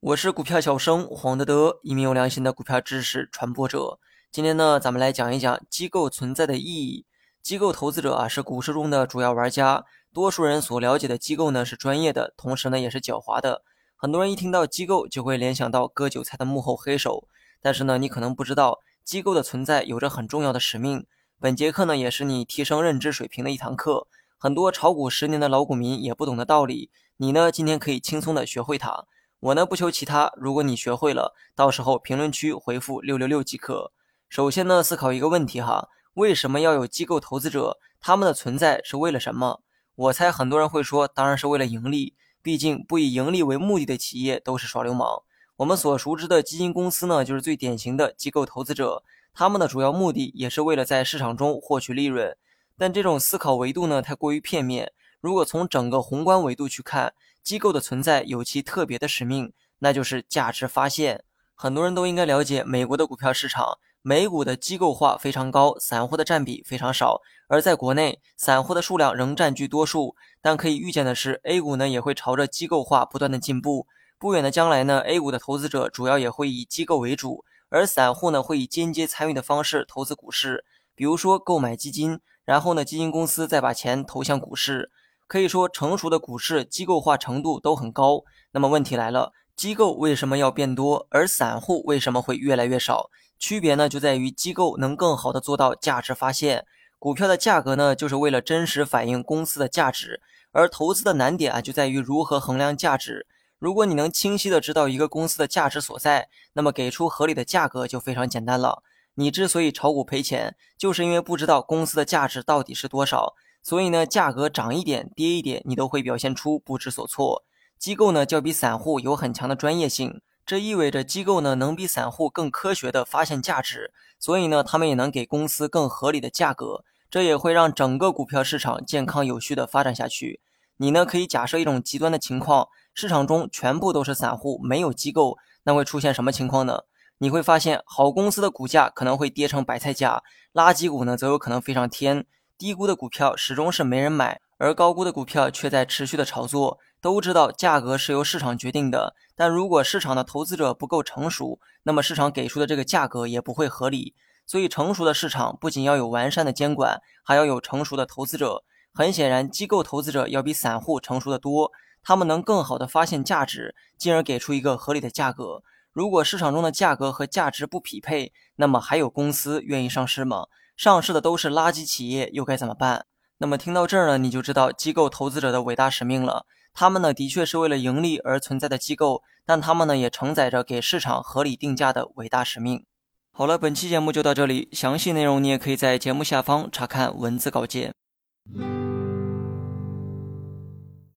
我是股票小生黄德德，一名有良心的股票知识传播者。今天呢，咱们来讲一讲机构存在的意义。机构投资者啊，是股市中的主要玩家。多数人所了解的机构呢，是专业的，同时呢，也是狡猾的。很多人一听到机构，就会联想到割韭菜的幕后黑手。但是呢，你可能不知道，机构的存在有着很重要的使命。本节课呢，也是你提升认知水平的一堂课。很多炒股十年的老股民也不懂的道理，你呢，今天可以轻松的学会它。我呢，不求其他，如果你学会了，到时候评论区回复六六六即可。首先呢，思考一个问题哈，为什么要有机构投资者？他们的存在是为了什么？我猜很多人会说，当然是为了盈利。毕竟不以盈利为目的的企业都是耍流氓。我们所熟知的基金公司呢，就是最典型的机构投资者。他们的主要目的也是为了在市场中获取利润。但这种思考维度呢，太过于片面。如果从整个宏观维度去看，机构的存在有其特别的使命，那就是价值发现。很多人都应该了解美国的股票市场，美股的机构化非常高，散户的占比非常少。而在国内，散户的数量仍占据多数。但可以预见的是，A 股呢也会朝着机构化不断的进步。不远的将来呢，A 股的投资者主要也会以机构为主，而散户呢会以间接参与的方式投资股市，比如说购买基金。然后呢，基金公司再把钱投向股市，可以说成熟的股市机构化程度都很高。那么问题来了，机构为什么要变多，而散户为什么会越来越少？区别呢就在于机构能更好的做到价值发现。股票的价格呢，就是为了真实反映公司的价值，而投资的难点啊就在于如何衡量价值。如果你能清晰的知道一个公司的价值所在，那么给出合理的价格就非常简单了。你之所以炒股赔钱，就是因为不知道公司的价值到底是多少，所以呢，价格涨一点跌一点，你都会表现出不知所措。机构呢，较比散户有很强的专业性，这意味着机构呢能比散户更科学的发现价值，所以呢，他们也能给公司更合理的价格，这也会让整个股票市场健康有序的发展下去。你呢，可以假设一种极端的情况，市场中全部都是散户，没有机构，那会出现什么情况呢？你会发现，好公司的股价可能会跌成白菜价，垃圾股呢则有可能飞上天。低估的股票始终是没人买，而高估的股票却在持续的炒作。都知道价格是由市场决定的，但如果市场的投资者不够成熟，那么市场给出的这个价格也不会合理。所以，成熟的市场不仅要有完善的监管，还要有成熟的投资者。很显然，机构投资者要比散户成熟的多，他们能更好的发现价值，进而给出一个合理的价格。如果市场中的价格和价值不匹配，那么还有公司愿意上市吗？上市的都是垃圾企业，又该怎么办？那么听到这儿呢，你就知道机构投资者的伟大使命了。他们呢，的确是为了盈利而存在的机构，但他们呢，也承载着给市场合理定价的伟大使命。好了，本期节目就到这里，详细内容你也可以在节目下方查看文字稿件。